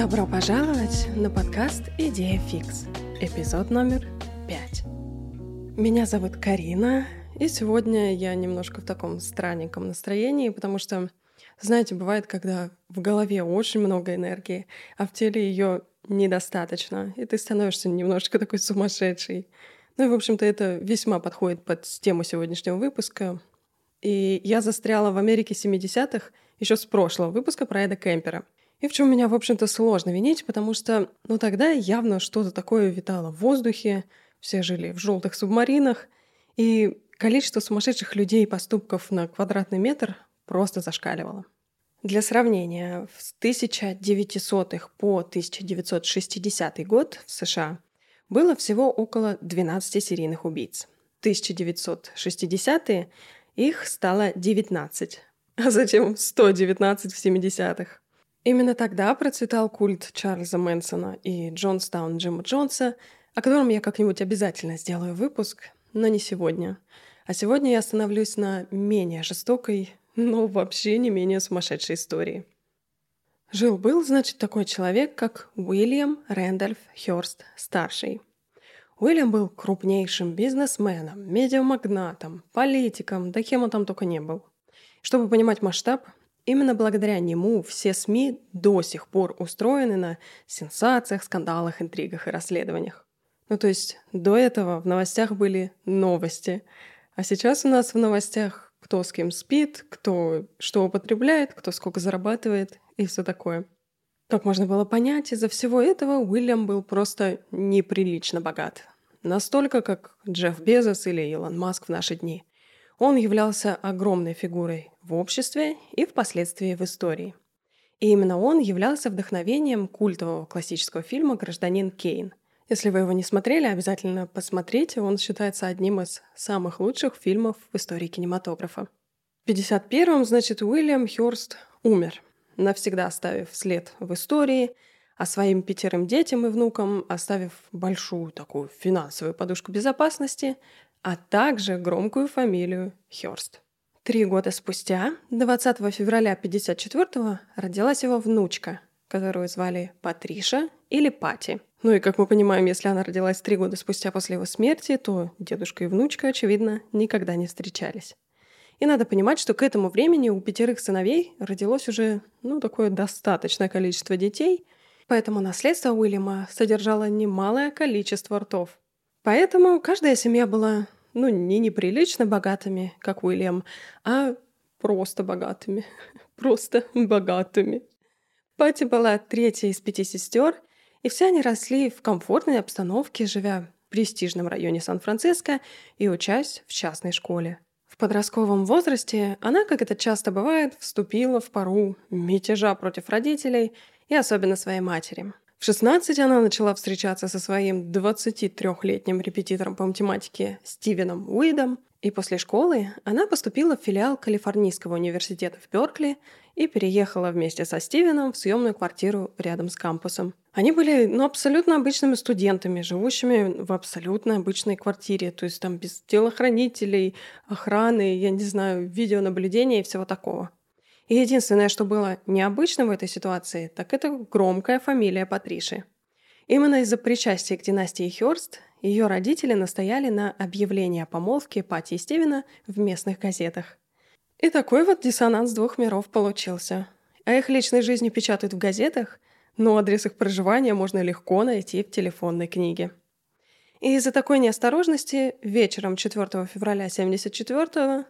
Добро пожаловать на подкаст «Идея фикс», эпизод номер пять. Меня зовут Карина, и сегодня я немножко в таком странненьком настроении, потому что, знаете, бывает, когда в голове очень много энергии, а в теле ее недостаточно, и ты становишься немножечко такой сумасшедший. Ну и, в общем-то, это весьма подходит под тему сегодняшнего выпуска. И я застряла в Америке 70-х еще с прошлого выпуска про Эда Кемпера. И в чем меня, в общем-то, сложно винить, потому что, ну, тогда явно что-то такое витало в воздухе, все жили в желтых субмаринах, и количество сумасшедших людей и поступков на квадратный метр просто зашкаливало. Для сравнения, с 1900-х по 1960 год в США было всего около 12 серийных убийц. В 1960-е их стало 19, а затем 119 в 70-х. Именно тогда процветал культ Чарльза Мэнсона и Джонстаун Джима Джонса, о котором я как-нибудь обязательно сделаю выпуск, но не сегодня. А сегодня я остановлюсь на менее жестокой, но вообще не менее сумасшедшей истории. Жил-был, значит, такой человек, как Уильям Рэндольф Хёрст старший. Уильям был крупнейшим бизнесменом, медиамагнатом, политиком, да кем он там только не был. Чтобы понимать масштаб, именно благодаря нему все СМИ до сих пор устроены на сенсациях, скандалах, интригах и расследованиях. Ну то есть до этого в новостях были новости, а сейчас у нас в новостях кто с кем спит, кто что употребляет, кто сколько зарабатывает и все такое. Как можно было понять, из-за всего этого Уильям был просто неприлично богат. Настолько, как Джефф Безос или Илон Маск в наши дни. Он являлся огромной фигурой в обществе и впоследствии в истории. И именно он являлся вдохновением культового классического фильма «Гражданин Кейн». Если вы его не смотрели, обязательно посмотрите, он считается одним из самых лучших фильмов в истории кинематографа. В 51-м, значит, Уильям Хёрст умер, навсегда оставив след в истории – а своим пятерым детям и внукам оставив большую такую финансовую подушку безопасности, а также громкую фамилию Хёрст. Три года спустя, 20 февраля 1954-го, родилась его внучка, которую звали Патриша или Пати. Ну и, как мы понимаем, если она родилась три года спустя после его смерти, то дедушка и внучка, очевидно, никогда не встречались. И надо понимать, что к этому времени у пятерых сыновей родилось уже, ну, такое достаточное количество детей – Поэтому наследство Уильяма содержало немалое количество ртов. Поэтому каждая семья была, ну, не неприлично богатыми, как Уильям, а просто богатыми. Просто богатыми. Пати была третьей из пяти сестер, и все они росли в комфортной обстановке, живя в престижном районе Сан-Франциско и учась в частной школе. В подростковом возрасте она, как это часто бывает, вступила в пару мятежа против родителей и особенно своей матери. В 16 она начала встречаться со своим 23-летним репетитором по математике Стивеном Уидом, и после школы она поступила в филиал Калифорнийского университета в Беркли и переехала вместе со Стивеном в съемную квартиру рядом с кампусом. Они были ну, абсолютно обычными студентами, живущими в абсолютно обычной квартире, то есть там без телохранителей, охраны, я не знаю, видеонаблюдения и всего такого. И единственное, что было необычным в этой ситуации, так это громкая фамилия Патриши. Именно из-за причастия к династии Хёрст ее родители настояли на объявлении о помолвке Пати и Стивена в местных газетах. И такой вот диссонанс двух миров получился. А их личной жизни печатают в газетах, но адрес их проживания можно легко найти в телефонной книге. И из-за такой неосторожности вечером 4 февраля 1974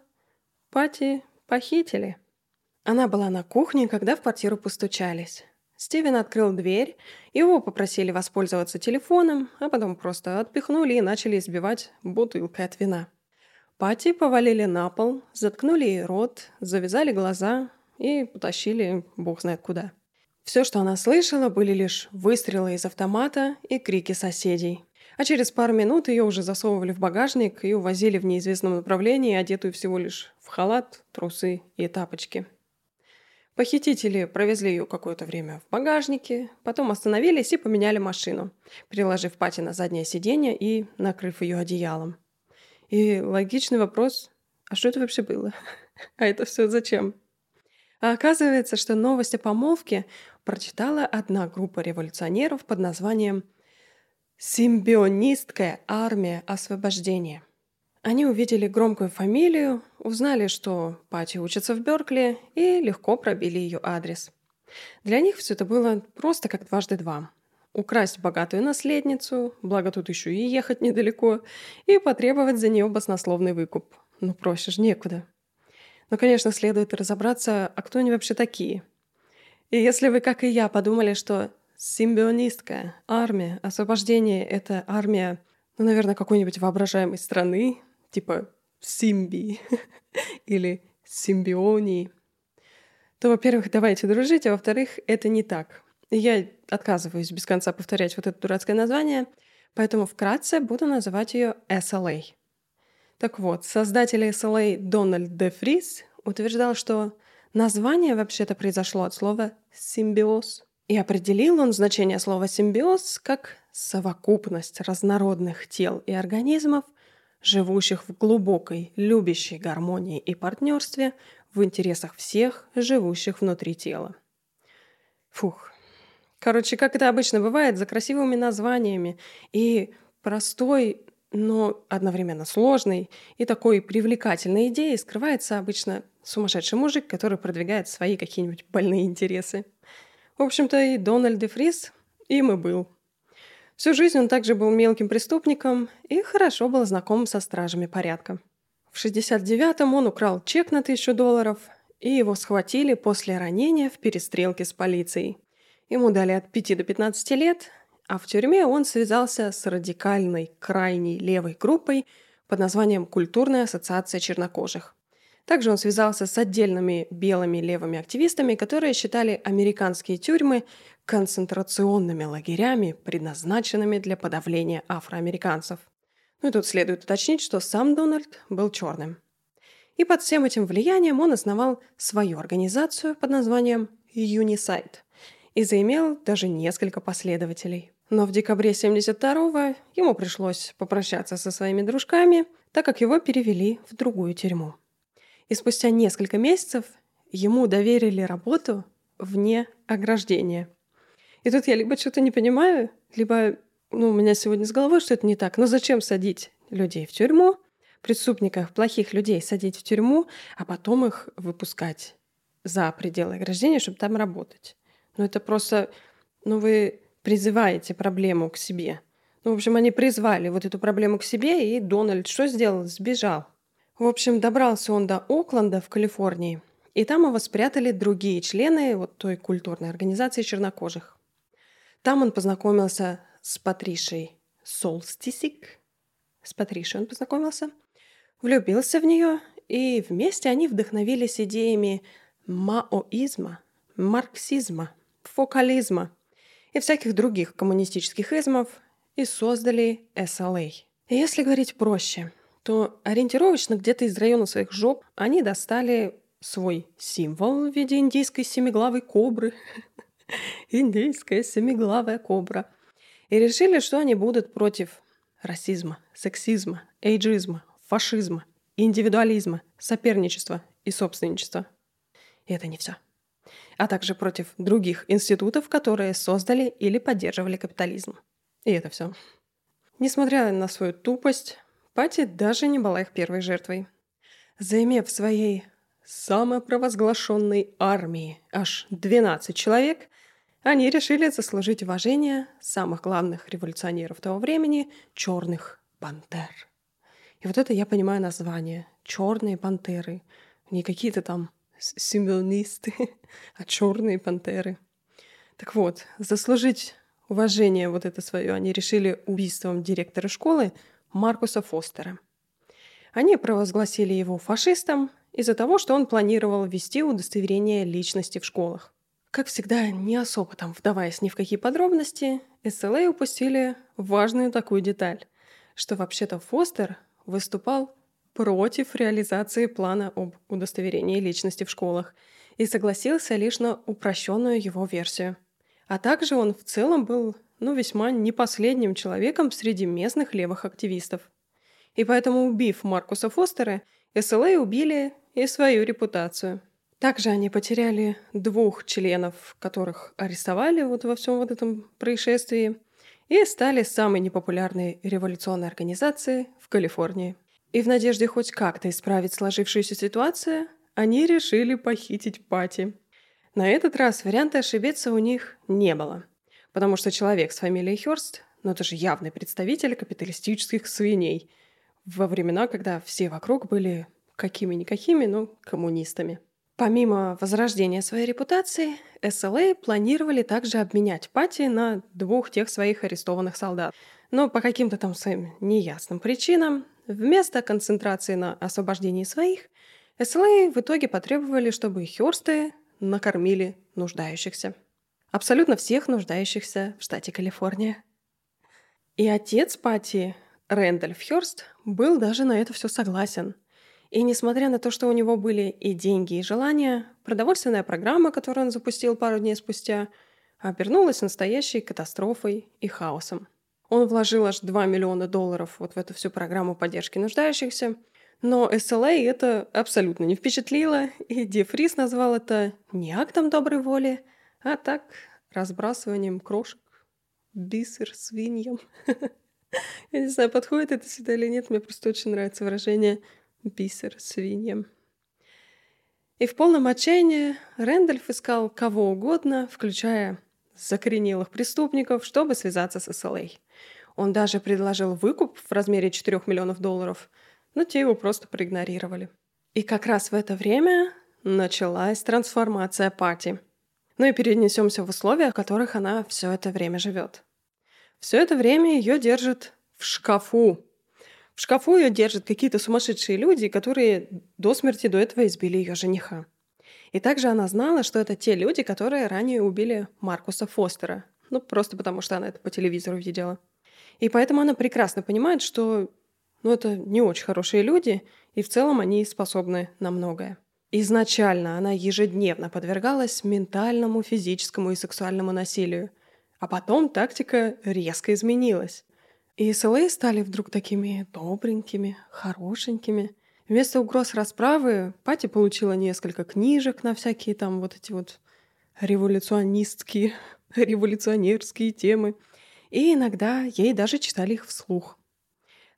Пати похитили. Она была на кухне, когда в квартиру постучались. Стивен открыл дверь, его попросили воспользоваться телефоном, а потом просто отпихнули и начали избивать бутылкой от вина. Пати повалили на пол, заткнули ей рот, завязали глаза и потащили бог знает куда. Все, что она слышала, были лишь выстрелы из автомата и крики соседей. А через пару минут ее уже засовывали в багажник и увозили в неизвестном направлении, одетую всего лишь в халат, трусы и тапочки. Похитители провезли ее какое-то время в багажнике, потом остановились и поменяли машину, переложив Пати на заднее сиденье и накрыв ее одеялом. И логичный вопрос, а что это вообще было? А это все зачем? А оказывается, что новость о помолвке прочитала одна группа революционеров под названием «Симбионистская армия освобождения». Они увидели громкую фамилию, узнали, что Пати учится в Беркли, и легко пробили ее адрес. Для них все это было просто как дважды два. Украсть богатую наследницу, благо тут еще и ехать недалеко, и потребовать за нее баснословный выкуп. Ну, проще же некуда. Но, конечно, следует разобраться, а кто они вообще такие. И если вы, как и я, подумали, что симбионистская армия освобождения — это армия, ну, наверное, какой-нибудь воображаемой страны, типа Симби или Симбионии, то, во-первых, давайте дружить, а во-вторых, это не так. Я отказываюсь без конца повторять вот это дурацкое название, поэтому вкратце буду называть ее SLA. Так вот, создатель SLA Дональд Де Фрис утверждал, что название вообще-то произошло от слова «симбиоз». И определил он значение слова «симбиоз» как совокупность разнородных тел и организмов, живущих в глубокой, любящей гармонии и партнерстве в интересах всех, живущих внутри тела. Фух. Короче, как это обычно бывает, за красивыми названиями и простой, но одновременно сложной и такой привлекательной идеей скрывается обычно сумасшедший мужик, который продвигает свои какие-нибудь больные интересы. В общем-то, и Дональд де Фрис им и был – Всю жизнь он также был мелким преступником и хорошо был знаком со стражами порядка. В 69-м он украл чек на тысячу долларов, и его схватили после ранения в перестрелке с полицией. Ему дали от 5 до 15 лет, а в тюрьме он связался с радикальной, крайней левой группой под названием «Культурная ассоциация чернокожих». Также он связался с отдельными белыми левыми активистами, которые считали американские тюрьмы концентрационными лагерями, предназначенными для подавления афроамериканцев. Ну и тут следует уточнить, что сам Дональд был черным. И под всем этим влиянием он основал свою организацию под названием Unisite и заимел даже несколько последователей. Но в декабре 72-го ему пришлось попрощаться со своими дружками, так как его перевели в другую тюрьму. И спустя несколько месяцев ему доверили работу вне ограждения – и тут я либо что-то не понимаю, либо ну, у меня сегодня с головой что-то не так. Но зачем садить людей в тюрьму, преступников, плохих людей садить в тюрьму, а потом их выпускать за пределы ограждения, чтобы там работать? Ну, это просто... Ну, вы призываете проблему к себе. Ну, в общем, они призвали вот эту проблему к себе, и Дональд что сделал? Сбежал. В общем, добрался он до Окленда в Калифорнии, и там его спрятали другие члены вот той культурной организации чернокожих. Там он познакомился с Патришей Солстисик. С Патришей он познакомился, влюбился в нее, и вместе они вдохновились идеями маоизма, марксизма, фокализма и всяких других коммунистических измов и создали SLA. Если говорить проще, то ориентировочно где-то из района своих жоп они достали свой символ в виде индийской семиглавой кобры – индийская семиглавая кобра. И решили, что они будут против расизма, сексизма, эйджизма, фашизма, индивидуализма, соперничества и собственничества. И это не все. А также против других институтов, которые создали или поддерживали капитализм. И это все. Несмотря на свою тупость, Пати даже не была их первой жертвой. Заимев своей самопровозглашенной армии аж 12 человек, они решили заслужить уважение самых главных революционеров того времени – черных пантер. И вот это я понимаю название – черные пантеры. Не какие-то там символисты, а черные пантеры. Так вот, заслужить уважение вот это свое они решили убийством директора школы Маркуса Фостера. Они провозгласили его фашистом из-за того, что он планировал ввести удостоверение личности в школах. Как всегда, не особо там вдаваясь ни в какие подробности, SLA упустили важную такую деталь, что вообще-то Фостер выступал против реализации плана об удостоверении личности в школах и согласился лишь на упрощенную его версию. А также он в целом был ну, весьма не последним человеком среди местных левых активистов. И поэтому, убив Маркуса Фостера, SLA убили и свою репутацию – Также они потеряли двух членов, которых арестовали вот во всем вот этом происшествии, и стали самой непопулярной революционной организацией в Калифорнии. И в надежде хоть как-то исправить сложившуюся ситуацию, они решили похитить Пати. На этот раз варианта ошибиться у них не было, потому что человек с фамилией Хёрст, ну это же явный представитель капиталистических свиней, во времена, когда все вокруг были какими-никакими, но коммунистами. Помимо возрождения своей репутации, СЛА планировали также обменять Пати на двух тех своих арестованных солдат. Но по каким-то там своим неясным причинам, вместо концентрации на освобождении своих, СЛА в итоге потребовали, чтобы Хёрсты накормили нуждающихся. Абсолютно всех нуждающихся в штате Калифорния. И отец Пати, Рэндальф Хёрст, был даже на это все согласен – и несмотря на то, что у него были и деньги, и желания, продовольственная программа, которую он запустил пару дней спустя, обернулась настоящей катастрофой и хаосом. Он вложил аж 2 миллиона долларов вот в эту всю программу поддержки нуждающихся, но SLA это абсолютно не впечатлило, и Ди Фрис назвал это не актом доброй воли, а так разбрасыванием крошек, бисер свиньям. Я не знаю, подходит это сюда или нет, мне просто очень нравится выражение бисер свиньям. И в полном отчаянии Рэндальф искал кого угодно, включая закоренелых преступников, чтобы связаться с СЛА. Он даже предложил выкуп в размере 4 миллионов долларов, но те его просто проигнорировали. И как раз в это время началась трансформация Пати. Ну и перенесемся в условия, в которых она все это время живет. Все это время ее держат в шкафу, в шкафу ее держат какие-то сумасшедшие люди, которые до смерти до этого избили ее жениха. И также она знала, что это те люди, которые ранее убили Маркуса Фостера. Ну, просто потому что она это по телевизору видела. И поэтому она прекрасно понимает, что ну, это не очень хорошие люди, и в целом они способны на многое. Изначально она ежедневно подвергалась ментальному, физическому и сексуальному насилию. А потом тактика резко изменилась. И СЛА стали вдруг такими добренькими, хорошенькими. Вместо угроз расправы Пати получила несколько книжек на всякие там вот эти вот революционистские, революционерские темы. И иногда ей даже читали их вслух.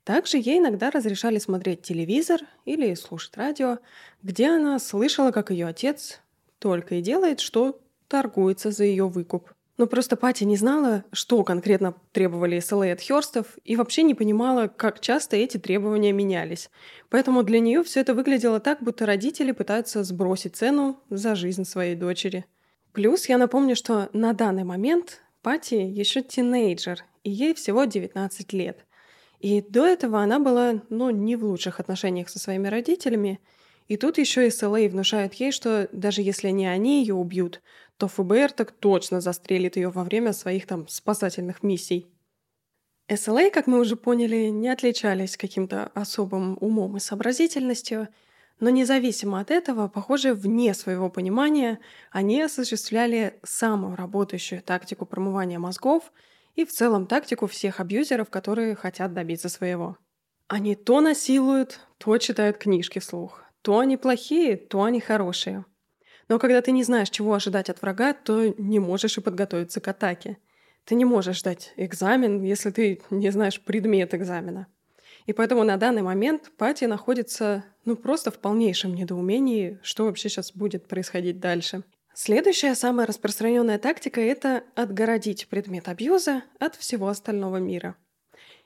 Также ей иногда разрешали смотреть телевизор или слушать радио, где она слышала, как ее отец только и делает, что торгуется за ее выкуп. Но просто Пати не знала, что конкретно требовали СЛА от Хёрстов, и вообще не понимала, как часто эти требования менялись. Поэтому для нее все это выглядело так, будто родители пытаются сбросить цену за жизнь своей дочери. Плюс я напомню, что на данный момент Пати еще тинейджер, и ей всего 19 лет. И до этого она была, ну, не в лучших отношениях со своими родителями. И тут еще и СЛА внушает ей, что даже если не они ее убьют, то ФБР так точно застрелит ее во время своих там спасательных миссий. СЛА, как мы уже поняли, не отличались каким-то особым умом и сообразительностью, но независимо от этого, похоже, вне своего понимания, они осуществляли самую работающую тактику промывания мозгов и в целом тактику всех абьюзеров, которые хотят добиться своего. Они то насилуют, то читают книжки вслух. То они плохие, то они хорошие. Но когда ты не знаешь, чего ожидать от врага, то не можешь и подготовиться к атаке. Ты не можешь ждать экзамен, если ты не знаешь предмет экзамена. И поэтому на данный момент Пати находится ну просто в полнейшем недоумении, что вообще сейчас будет происходить дальше. Следующая самая распространенная тактика — это отгородить предмет абьюза от всего остального мира.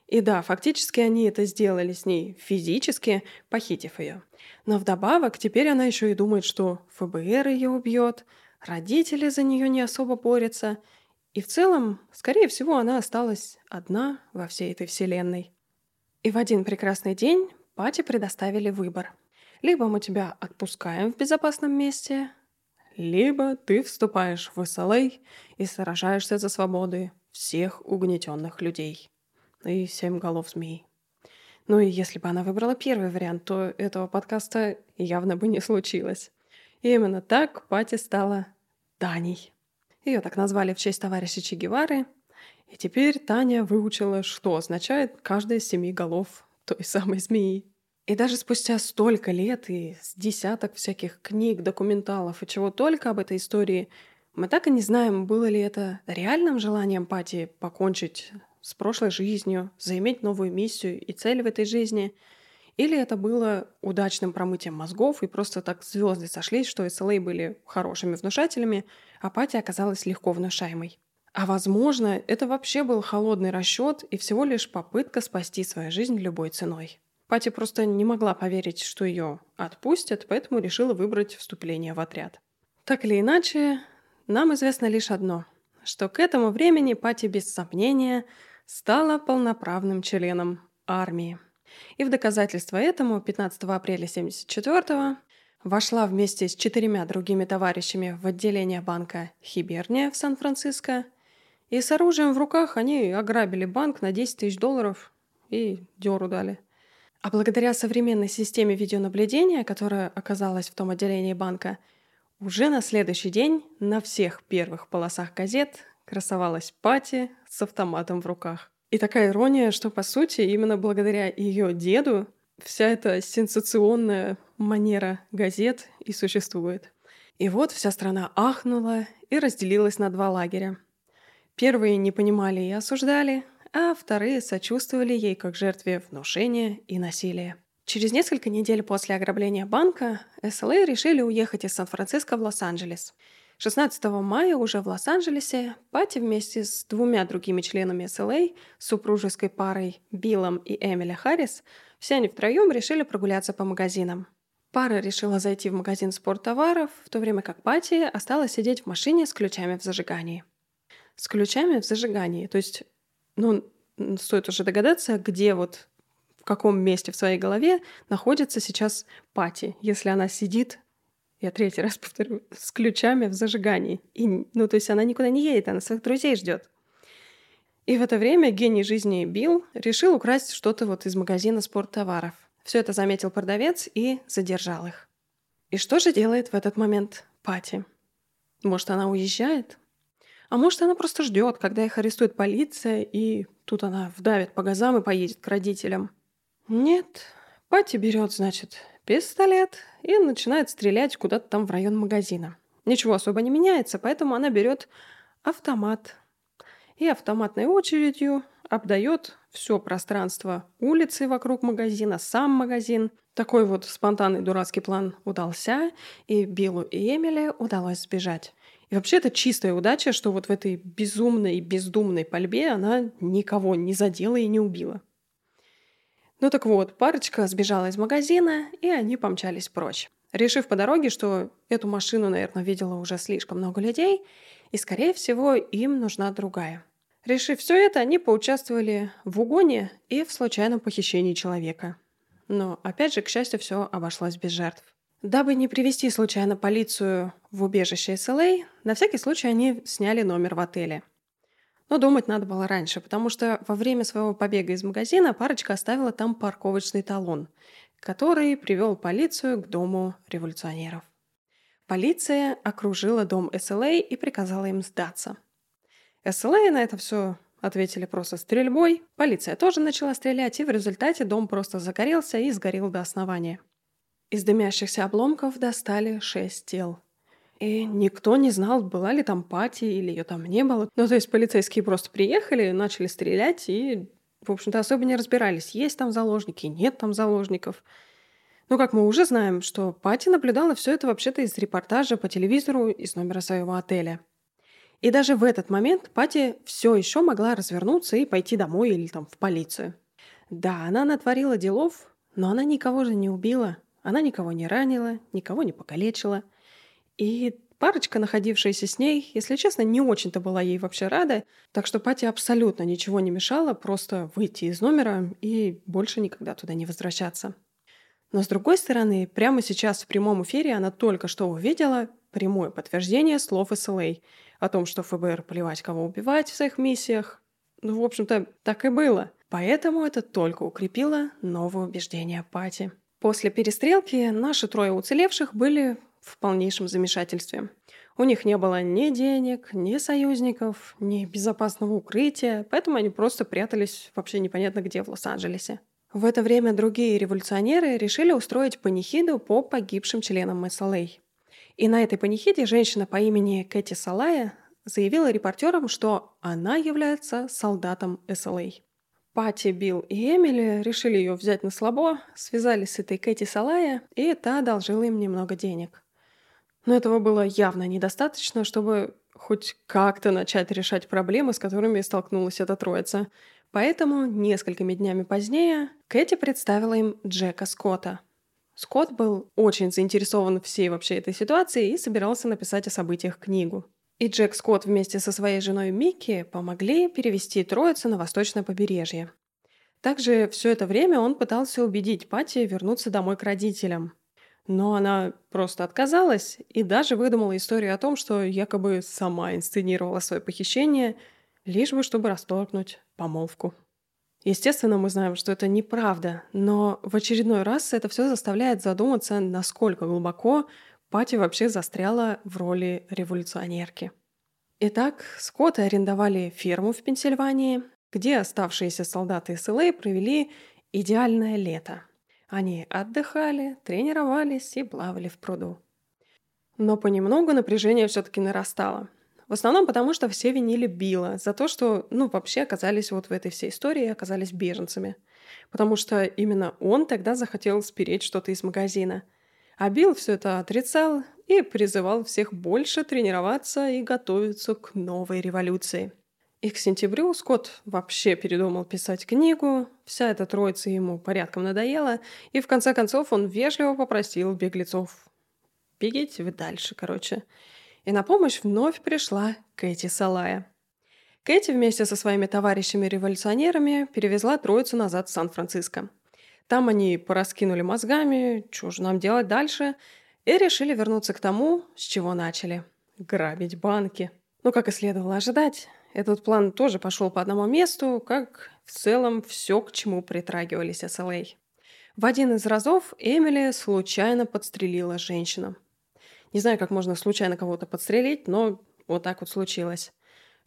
И да, фактически они это сделали с ней физически, похитив ее. Но вдобавок теперь она еще и думает, что ФБР ее убьет, родители за нее не особо борются, и в целом, скорее всего, она осталась одна во всей этой вселенной. И в один прекрасный день Пати предоставили выбор. Либо мы тебя отпускаем в безопасном месте, либо ты вступаешь в СЛА и сражаешься за свободы всех угнетенных людей. И семь голов змей. Ну и если бы она выбрала первый вариант, то этого подкаста явно бы не случилось. И именно так Пати стала Таней. Ее так назвали в честь товарища Че Гевары. И теперь Таня выучила, что означает каждая из семи голов той самой змеи. И даже спустя столько лет и с десяток всяких книг, документалов и чего только об этой истории, мы так и не знаем, было ли это реальным желанием Пати покончить с прошлой жизнью, заиметь новую миссию и цель в этой жизни, или это было удачным промытием мозгов, и просто так звезды сошлись, что SLA были хорошими внушателями, а Пати оказалась легко внушаемой. А возможно, это вообще был холодный расчет и всего лишь попытка спасти свою жизнь любой ценой. Пати просто не могла поверить, что ее отпустят, поэтому решила выбрать вступление в отряд. Так или иначе, нам известно лишь одно, что к этому времени Пати без сомнения стала полноправным членом армии. И в доказательство этому 15 апреля 1974 вошла вместе с четырьмя другими товарищами в отделение банка Хиберния в Сан-Франциско, и с оружием в руках они ограбили банк на 10 тысяч долларов и дёру дали – а благодаря современной системе видеонаблюдения, которая оказалась в том отделении банка, уже на следующий день на всех первых полосах газет красовалась Пати с автоматом в руках. И такая ирония, что, по сути, именно благодаря ее деду вся эта сенсационная манера газет и существует. И вот вся страна ахнула и разделилась на два лагеря. Первые не понимали и осуждали, а вторые сочувствовали ей как жертве внушения и насилия. Через несколько недель после ограбления банка СЛА решили уехать из Сан-Франциско в Лос-Анджелес. 16 мая уже в Лос-Анджелесе Пати вместе с двумя другими членами СЛА, супружеской парой Биллом и Эмили Харрис, все они втроем решили прогуляться по магазинам. Пара решила зайти в магазин спорттоваров, в то время как Пати осталась сидеть в машине с ключами в зажигании. С ключами в зажигании, то есть ну, стоит уже догадаться, где вот в каком месте в своей голове находится сейчас Пати, если она сидит, я третий раз повторю, с ключами в зажигании. И, ну, то есть она никуда не едет, она своих друзей ждет. И в это время гений жизни Билл решил украсть что-то вот из магазина спорттоваров. Все это заметил продавец и задержал их. И что же делает в этот момент Пати? Может, она уезжает? А может, она просто ждет, когда их арестует полиция, и тут она вдавит по газам и поедет к родителям. Нет, Пати берет, значит, пистолет и начинает стрелять куда-то там в район магазина. Ничего особо не меняется, поэтому она берет автомат и автоматной очередью обдает все пространство улицы вокруг магазина, сам магазин. Такой вот спонтанный дурацкий план удался, и Биллу и Эмили удалось сбежать. И вообще это чистая удача, что вот в этой безумной, бездумной пальбе она никого не задела и не убила. Ну так вот, парочка сбежала из магазина, и они помчались прочь. Решив по дороге, что эту машину, наверное, видела уже слишком много людей, и, скорее всего, им нужна другая. Решив все это, они поучаствовали в угоне и в случайном похищении человека. Но, опять же, к счастью, все обошлось без жертв. Дабы не привести случайно полицию в убежище СЛА, на всякий случай они сняли номер в отеле. Но думать надо было раньше, потому что во время своего побега из магазина парочка оставила там парковочный талон, который привел полицию к дому революционеров. Полиция окружила дом СЛА и приказала им сдаться. СЛА на это все ответили просто стрельбой. Полиция тоже начала стрелять, и в результате дом просто загорелся и сгорел до основания. Из дымящихся обломков достали шесть тел. И никто не знал, была ли там пати или ее там не было. Ну, то есть полицейские просто приехали, начали стрелять и, в общем-то, особо не разбирались, есть там заложники, нет там заложников. Ну, как мы уже знаем, что Пати наблюдала все это вообще-то из репортажа по телевизору из номера своего отеля. И даже в этот момент Пати все еще могла развернуться и пойти домой или там в полицию. Да, она натворила делов, но она никого же не убила. Она никого не ранила, никого не покалечила. И парочка, находившаяся с ней, если честно, не очень-то была ей вообще рада, так что Пати абсолютно ничего не мешало просто выйти из номера и больше никогда туда не возвращаться. Но с другой стороны, прямо сейчас в прямом эфире она только что увидела прямое подтверждение слов СЛА о том, что ФБР плевать, кого убивать в своих миссиях. Ну, в общем-то, так и было. Поэтому это только укрепило новое убеждение Пати. После перестрелки наши трое уцелевших были в полнейшем замешательстве. У них не было ни денег, ни союзников, ни безопасного укрытия, поэтому они просто прятались вообще непонятно где в Лос-Анджелесе. В это время другие революционеры решили устроить панихиду по погибшим членам СЛА. И на этой панихиде женщина по имени Кэти Салая заявила репортерам, что она является солдатом СЛА. Пати, Билл и Эмили решили ее взять на слабо, связались с этой Кэти Салая, и та одолжила им немного денег. Но этого было явно недостаточно, чтобы хоть как-то начать решать проблемы, с которыми столкнулась эта троица. Поэтому несколькими днями позднее Кэти представила им Джека Скотта. Скотт был очень заинтересован всей вообще этой ситуацией и собирался написать о событиях книгу. И Джек Скотт вместе со своей женой Микки помогли перевести троицу на восточное побережье. Также все это время он пытался убедить Пати вернуться домой к родителям. Но она просто отказалась и даже выдумала историю о том, что якобы сама инсценировала свое похищение, лишь бы чтобы расторгнуть помолвку. Естественно, мы знаем, что это неправда, но в очередной раз это все заставляет задуматься, насколько глубоко Пати вообще застряла в роли революционерки. Итак, Скотты арендовали ферму в Пенсильвании, где оставшиеся солдаты СЛА провели идеальное лето. Они отдыхали, тренировались и плавали в пруду. Но понемногу напряжение все-таки нарастало. В основном потому, что все винили Билла за то, что, ну, вообще оказались вот в этой всей истории оказались беженцами. Потому что именно он тогда захотел спереть что-то из магазина – а Билл все это отрицал и призывал всех больше тренироваться и готовиться к новой революции. И к сентябрю Скотт вообще передумал писать книгу, вся эта троица ему порядком надоела, и в конце концов он вежливо попросил беглецов «Бегите вы дальше, короче». И на помощь вновь пришла Кэти Салая. Кэти вместе со своими товарищами-революционерами перевезла троицу назад в Сан-Франциско. Там они пораскинули мозгами, что же нам делать дальше, и решили вернуться к тому, с чего начали – грабить банки. Ну, как и следовало ожидать, этот план тоже пошел по одному месту, как в целом все, к чему притрагивались СЛА. В один из разов Эмили случайно подстрелила женщину. Не знаю, как можно случайно кого-то подстрелить, но вот так вот случилось.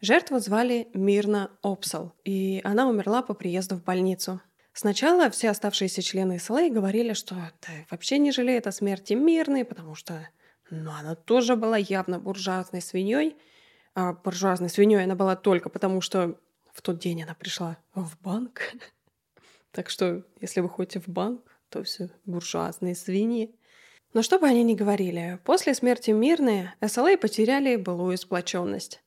Жертву звали Мирна Опсал, и она умерла по приезду в больницу – Сначала все оставшиеся члены СЛА говорили, что да, вообще не жалеет о смерти мирной, потому что ну, она тоже была явно буржуазной свиньей. А буржуазной свиньей она была только потому, что в тот день она пришла в банк. Так что, если вы ходите в банк, то все буржуазные свиньи. Но что бы они ни говорили, после смерти Мирны СЛА потеряли былую сплоченность.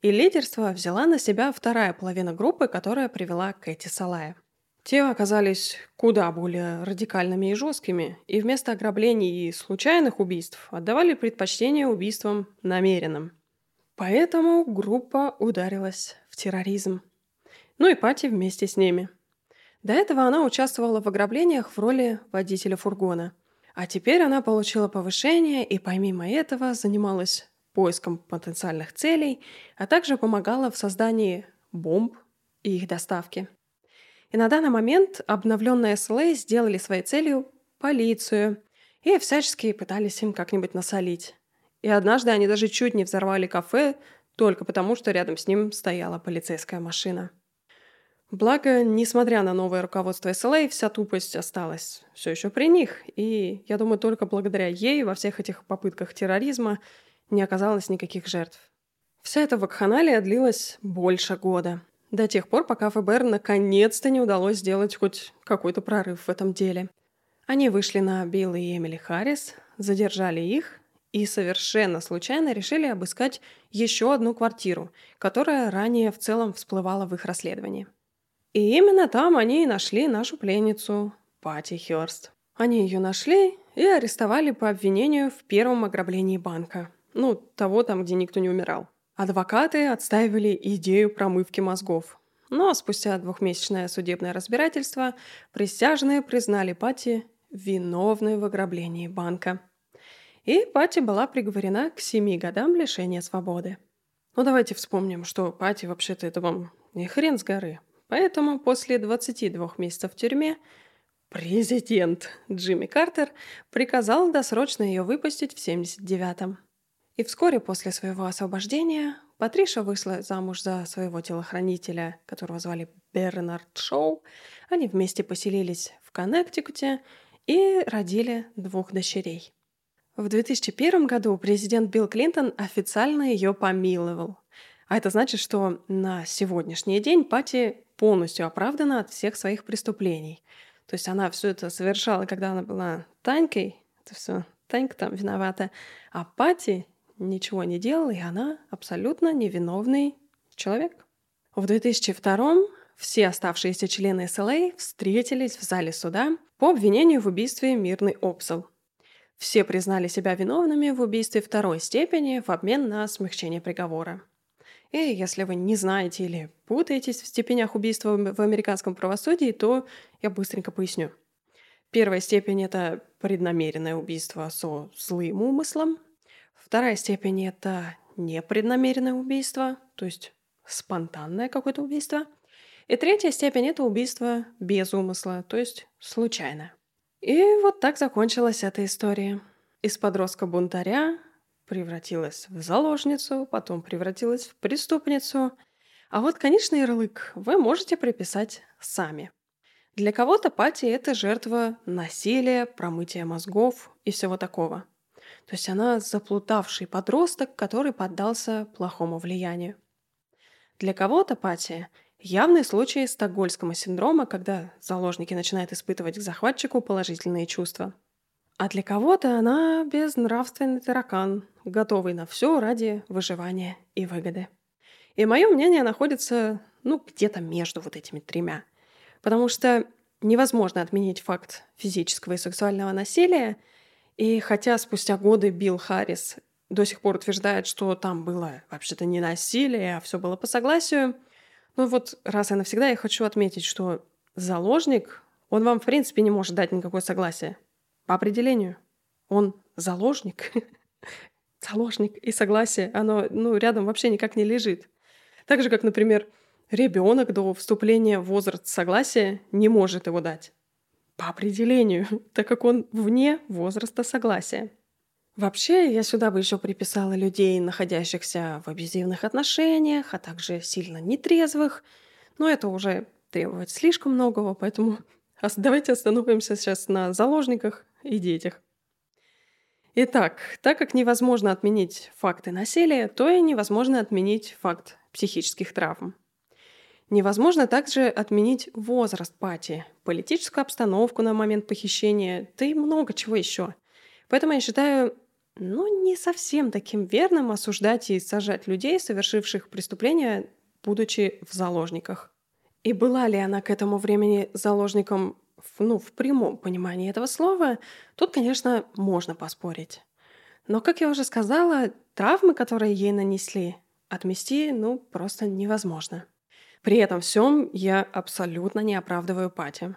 И лидерство взяла на себя вторая половина группы, которая привела Кэти Салая – те оказались куда более радикальными и жесткими, и вместо ограблений и случайных убийств отдавали предпочтение убийствам намеренным. Поэтому группа ударилась в терроризм. Ну и Пати вместе с ними. До этого она участвовала в ограблениях в роли водителя фургона. А теперь она получила повышение и помимо этого занималась поиском потенциальных целей, а также помогала в создании бомб и их доставке. И на данный момент обновленные СЛА сделали своей целью полицию и всячески пытались им как-нибудь насолить. И однажды они даже чуть не взорвали кафе только потому, что рядом с ним стояла полицейская машина. Благо, несмотря на новое руководство СЛА, вся тупость осталась все еще при них, и я думаю, только благодаря ей во всех этих попытках терроризма не оказалось никаких жертв. Вся эта вакханалия длилась больше года – до тех пор, пока ФБР наконец-то не удалось сделать хоть какой-то прорыв в этом деле. Они вышли на Билла и Эмили Харрис, задержали их и совершенно случайно решили обыскать еще одну квартиру, которая ранее в целом всплывала в их расследовании. И именно там они и нашли нашу пленницу, Пати Хёрст. Они ее нашли и арестовали по обвинению в первом ограблении банка. Ну, того там, где никто не умирал. Адвокаты отстаивали идею промывки мозгов. Но спустя двухмесячное судебное разбирательство присяжные признали Пати виновной в ограблении банка. И Пати была приговорена к семи годам лишения свободы. Ну давайте вспомним, что Пати вообще-то это вам не хрен с горы. Поэтому после 22 месяцев в тюрьме президент Джимми Картер приказал досрочно ее выпустить в 79-м. И вскоре после своего освобождения Патриша вышла замуж за своего телохранителя, которого звали Бернард Шоу. Они вместе поселились в Коннектикуте и родили двух дочерей. В 2001 году президент Билл Клинтон официально ее помиловал. А это значит, что на сегодняшний день Пати полностью оправдана от всех своих преступлений. То есть она все это совершала, когда она была Танькой. Это все Танька там виновата. А Пати ничего не делала, и она абсолютно невиновный человек. В 2002 все оставшиеся члены СЛА встретились в зале суда по обвинению в убийстве Мирный Опсел. Все признали себя виновными в убийстве второй степени в обмен на смягчение приговора. И если вы не знаете или путаетесь в степенях убийства в американском правосудии, то я быстренько поясню. Первая степень — это преднамеренное убийство со злым умыслом. Вторая степень — это непреднамеренное убийство, то есть спонтанное какое-то убийство. И третья степень — это убийство без умысла, то есть случайное. И вот так закончилась эта история. Из подростка-бунтаря превратилась в заложницу, потом превратилась в преступницу. А вот конечно, ярлык вы можете приписать сами. Для кого-то Пати — это жертва насилия, промытия мозгов и всего такого. То есть она заплутавший подросток, который поддался плохому влиянию. Для кого-то Пати — явный случай стокгольского синдрома, когда заложники начинают испытывать к захватчику положительные чувства — а для кого-то она безнравственный таракан, готовый на все ради выживания и выгоды. И мое мнение находится, ну, где-то между вот этими тремя. Потому что невозможно отменить факт физического и сексуального насилия, и хотя спустя годы Билл Харрис до сих пор утверждает, что там было вообще-то не насилие, а все было по согласию, ну вот раз и навсегда я хочу отметить, что заложник, он вам в принципе не может дать никакое согласие. По определению. Он заложник. заложник и согласие, оно ну, рядом вообще никак не лежит. Так же, как, например, ребенок до вступления в возраст согласия не может его дать. По определению, так как он вне возраста согласия. Вообще, я сюда бы еще приписала людей, находящихся в абьюзивных отношениях, а также сильно нетрезвых. Но это уже требовать слишком многого, поэтому давайте остановимся сейчас на заложниках и детях. Итак, так как невозможно отменить факты насилия, то и невозможно отменить факт психических травм. Невозможно также отменить возраст пати, политическую обстановку на момент похищения, да и много чего еще. Поэтому я считаю, ну, не совсем таким верным осуждать и сажать людей, совершивших преступления, будучи в заложниках. И была ли она к этому времени заложником ну, в прямом понимании этого слова, тут, конечно, можно поспорить. Но, как я уже сказала, травмы, которые ей нанесли, отмести, ну, просто невозможно. При этом всем я абсолютно не оправдываю Пати.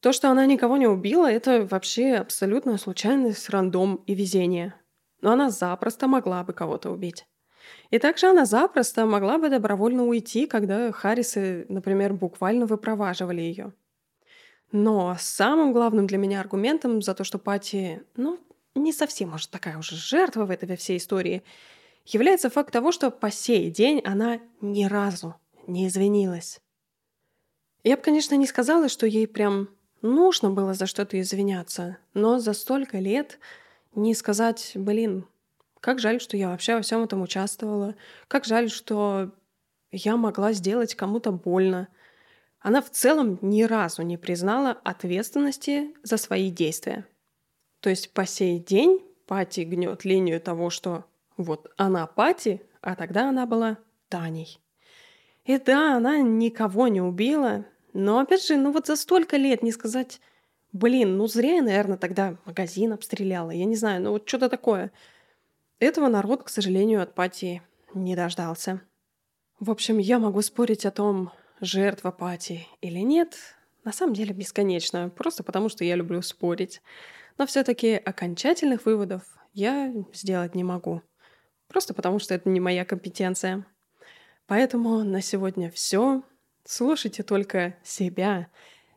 То, что она никого не убила, это вообще абсолютная случайность, рандом и везение. Но она запросто могла бы кого-то убить. И также она запросто могла бы добровольно уйти, когда Харрисы, например, буквально выпроваживали ее. Но самым главным для меня аргументом за то, что Пати, ну, не совсем, может, такая уже жертва в этой всей истории, является факт того, что по сей день она ни разу не извинилась. Я бы, конечно, не сказала, что ей прям нужно было за что-то извиняться, но за столько лет не сказать, блин, как жаль, что я вообще во всем этом участвовала, как жаль, что я могла сделать кому-то больно, она в целом ни разу не признала ответственности за свои действия. То есть по сей день Пати гнет линию того, что вот она Пати, а тогда она была Таней. И да, она никого не убила, но опять же, ну вот за столько лет не сказать, блин, ну зря я, наверное, тогда магазин обстреляла, я не знаю, ну вот что-то такое. Этого народ, к сожалению, от Пати не дождался. В общем, я могу спорить о том, жертва пати или нет, на самом деле бесконечно, просто потому что я люблю спорить. Но все-таки окончательных выводов я сделать не могу. Просто потому что это не моя компетенция. Поэтому на сегодня все. Слушайте только себя,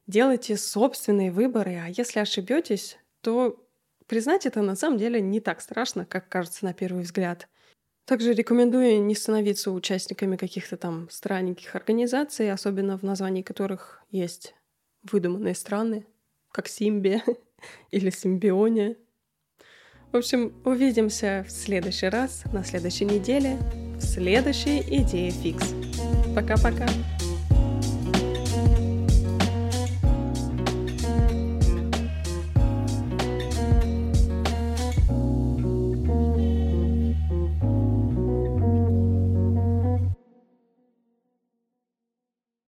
делайте собственные выборы, а если ошибетесь, то признать это на самом деле не так страшно, как кажется на первый взгляд. Также рекомендую не становиться участниками каких-то там странненьких организаций, особенно в названии которых есть выдуманные страны, как Симбия или Симбиония. В общем, увидимся в следующий раз, на следующей неделе, в следующей идее фикс. Пока-пока.